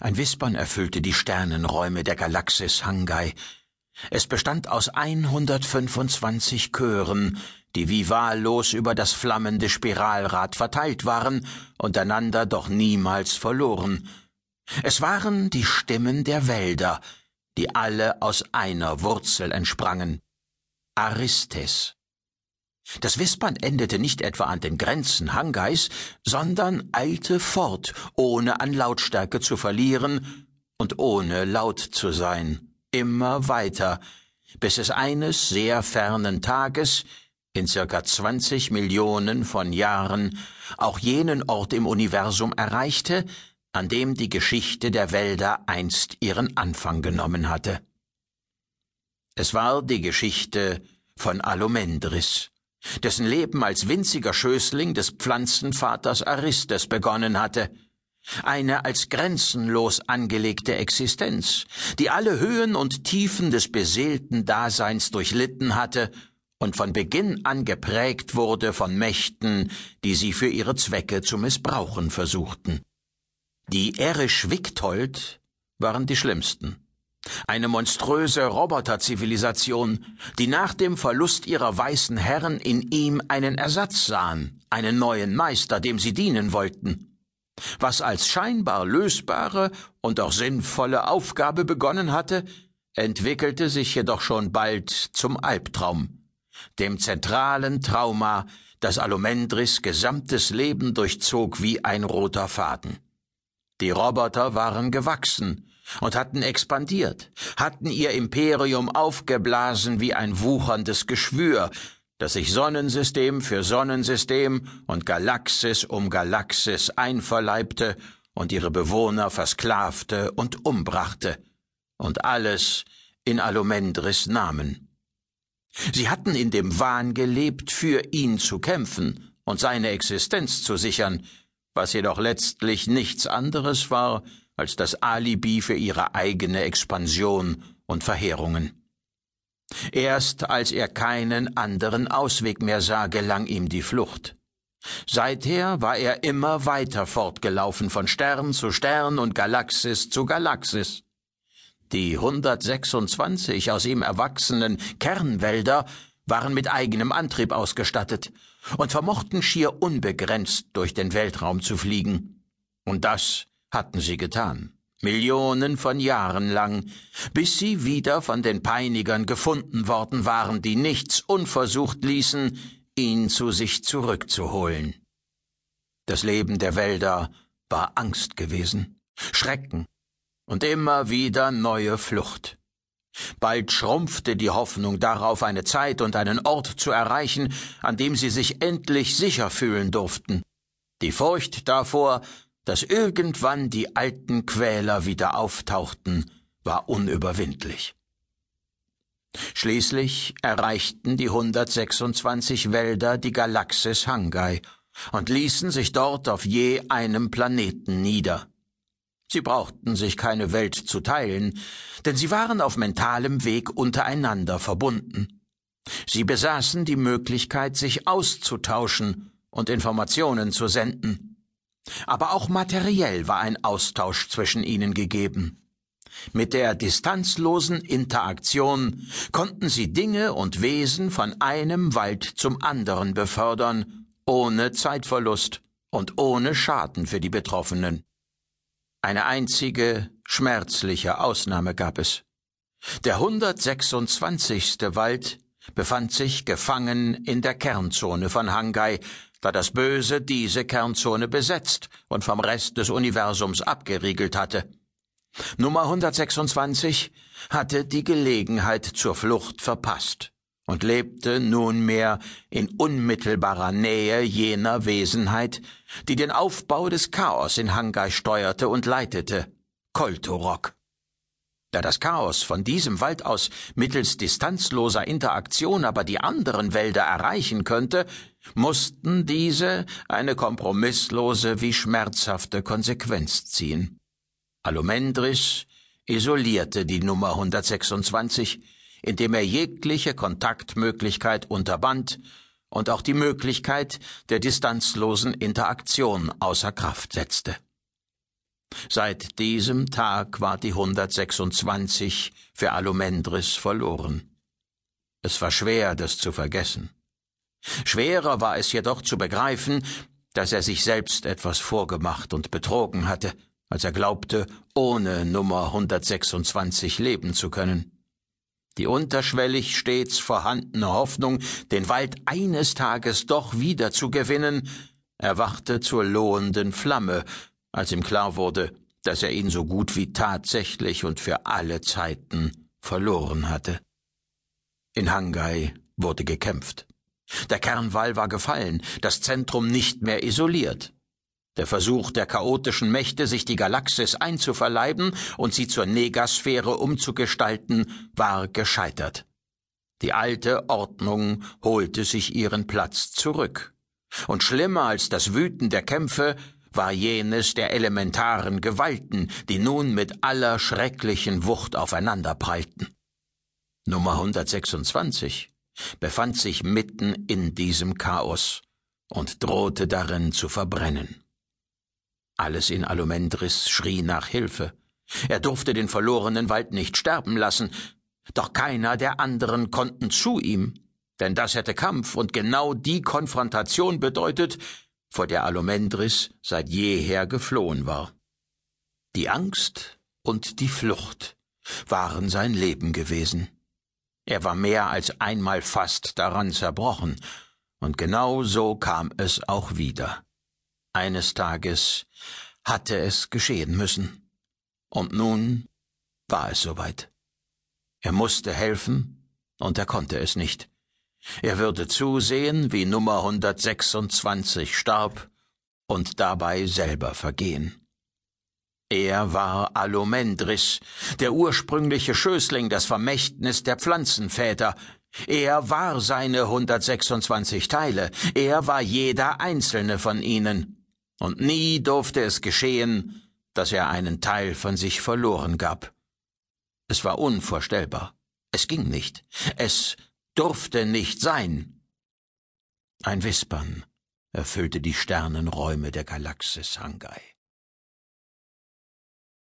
Ein Wispern erfüllte die Sternenräume der Galaxis Hangai. Es bestand aus 125 Chören, die wie wahllos über das flammende Spiralrad verteilt waren, untereinander doch niemals verloren. Es waren die Stimmen der Wälder, die alle aus einer Wurzel entsprangen. Aristes. Das Wispern endete nicht etwa an den Grenzen Hangais, sondern eilte fort, ohne an Lautstärke zu verlieren und ohne laut zu sein, immer weiter, bis es eines sehr fernen Tages, in circa zwanzig Millionen von Jahren, auch jenen Ort im Universum erreichte, an dem die Geschichte der Wälder einst ihren Anfang genommen hatte. Es war die Geschichte von Alumendris dessen Leben als winziger Schößling des Pflanzenvaters Aristes begonnen hatte. Eine als grenzenlos angelegte Existenz, die alle Höhen und Tiefen des beseelten Daseins durchlitten hatte und von Beginn an geprägt wurde von Mächten, die sie für ihre Zwecke zu missbrauchen versuchten. Die Erisch-Wiktold waren die schlimmsten. Eine monströse Roboterzivilisation, die nach dem Verlust ihrer weißen Herren in ihm einen Ersatz sahen, einen neuen Meister, dem sie dienen wollten. Was als scheinbar lösbare und auch sinnvolle Aufgabe begonnen hatte, entwickelte sich jedoch schon bald zum Albtraum, dem zentralen Trauma, das Alumendris gesamtes Leben durchzog wie ein roter Faden. Die Roboter waren gewachsen, und hatten expandiert, hatten ihr Imperium aufgeblasen wie ein wucherndes Geschwür, das sich Sonnensystem für Sonnensystem und Galaxis um Galaxis einverleibte und ihre Bewohner versklavte und umbrachte, und alles in Alumendris Namen. Sie hatten in dem Wahn gelebt, für ihn zu kämpfen und seine Existenz zu sichern, was jedoch letztlich nichts anderes war als das Alibi für ihre eigene Expansion und Verheerungen. Erst als er keinen anderen Ausweg mehr sah, gelang ihm die Flucht. Seither war er immer weiter fortgelaufen von Stern zu Stern und Galaxis zu Galaxis. Die 126 aus ihm erwachsenen Kernwälder waren mit eigenem Antrieb ausgestattet und vermochten schier unbegrenzt durch den Weltraum zu fliegen. Und das hatten sie getan, Millionen von Jahren lang, bis sie wieder von den Peinigern gefunden worden waren, die nichts unversucht ließen, ihn zu sich zurückzuholen. Das Leben der Wälder war Angst gewesen, Schrecken und immer wieder neue Flucht. Bald schrumpfte die Hoffnung darauf, eine Zeit und einen Ort zu erreichen, an dem sie sich endlich sicher fühlen durften. Die Furcht davor, dass irgendwann die alten Quäler wieder auftauchten, war unüberwindlich. Schließlich erreichten die 126 Wälder die Galaxis Hangai und ließen sich dort auf je einem Planeten nieder. Sie brauchten sich keine Welt zu teilen, denn sie waren auf mentalem Weg untereinander verbunden. Sie besaßen die Möglichkeit, sich auszutauschen und Informationen zu senden. Aber auch materiell war ein Austausch zwischen ihnen gegeben. Mit der distanzlosen Interaktion konnten sie Dinge und Wesen von einem Wald zum anderen befördern, ohne Zeitverlust und ohne Schaden für die Betroffenen. Eine einzige, schmerzliche Ausnahme gab es. Der 126. Wald befand sich gefangen in der Kernzone von Hangai, da das Böse diese Kernzone besetzt und vom Rest des Universums abgeriegelt hatte. Nummer 126 hatte die Gelegenheit zur Flucht verpasst und lebte nunmehr in unmittelbarer Nähe jener Wesenheit, die den Aufbau des Chaos in Hangai steuerte und leitete, Koltorok. Da das Chaos von diesem Wald aus mittels distanzloser Interaktion aber die anderen Wälder erreichen könnte, mussten diese eine kompromisslose wie schmerzhafte Konsequenz ziehen. Alumendris isolierte die Nummer 126, indem er jegliche Kontaktmöglichkeit unterband und auch die Möglichkeit der distanzlosen Interaktion außer Kraft setzte. Seit diesem Tag war die 126 für Alumendris verloren. Es war schwer, das zu vergessen. Schwerer war es jedoch zu begreifen, dass er sich selbst etwas vorgemacht und betrogen hatte, als er glaubte, ohne Nummer 126 leben zu können. Die unterschwellig stets vorhandene Hoffnung, den Wald eines Tages doch wieder zu gewinnen, erwachte zur lohenden Flamme, als ihm klar wurde, dass er ihn so gut wie tatsächlich und für alle Zeiten verloren hatte. In Hangai wurde gekämpft. Der Kernwall war gefallen, das Zentrum nicht mehr isoliert. Der Versuch der chaotischen Mächte, sich die Galaxis einzuverleiben und sie zur Negasphäre umzugestalten, war gescheitert. Die alte Ordnung holte sich ihren Platz zurück. Und schlimmer als das Wüten der Kämpfe war jenes der elementaren Gewalten, die nun mit aller schrecklichen Wucht aufeinanderprallten. Nummer 126 befand sich mitten in diesem Chaos und drohte darin zu verbrennen. Alles in Alumendris schrie nach Hilfe. Er durfte den verlorenen Wald nicht sterben lassen, doch keiner der anderen konnten zu ihm, denn das hätte Kampf und genau die Konfrontation bedeutet, vor der Alumendris seit jeher geflohen war. Die Angst und die Flucht waren sein Leben gewesen. Er war mehr als einmal fast daran zerbrochen, und genau so kam es auch wieder. Eines Tages hatte es geschehen müssen. Und nun war es soweit. Er musste helfen, und er konnte es nicht. Er würde zusehen, wie Nummer 126 starb und dabei selber vergehen. Er war Alomendris, der ursprüngliche Schößling, das Vermächtnis der Pflanzenväter. Er war seine 126 Teile, er war jeder einzelne von ihnen. Und nie durfte es geschehen, dass er einen Teil von sich verloren gab. Es war unvorstellbar. Es ging nicht. Es durfte nicht sein. Ein Wispern erfüllte die Sternenräume der Galaxis Hangai.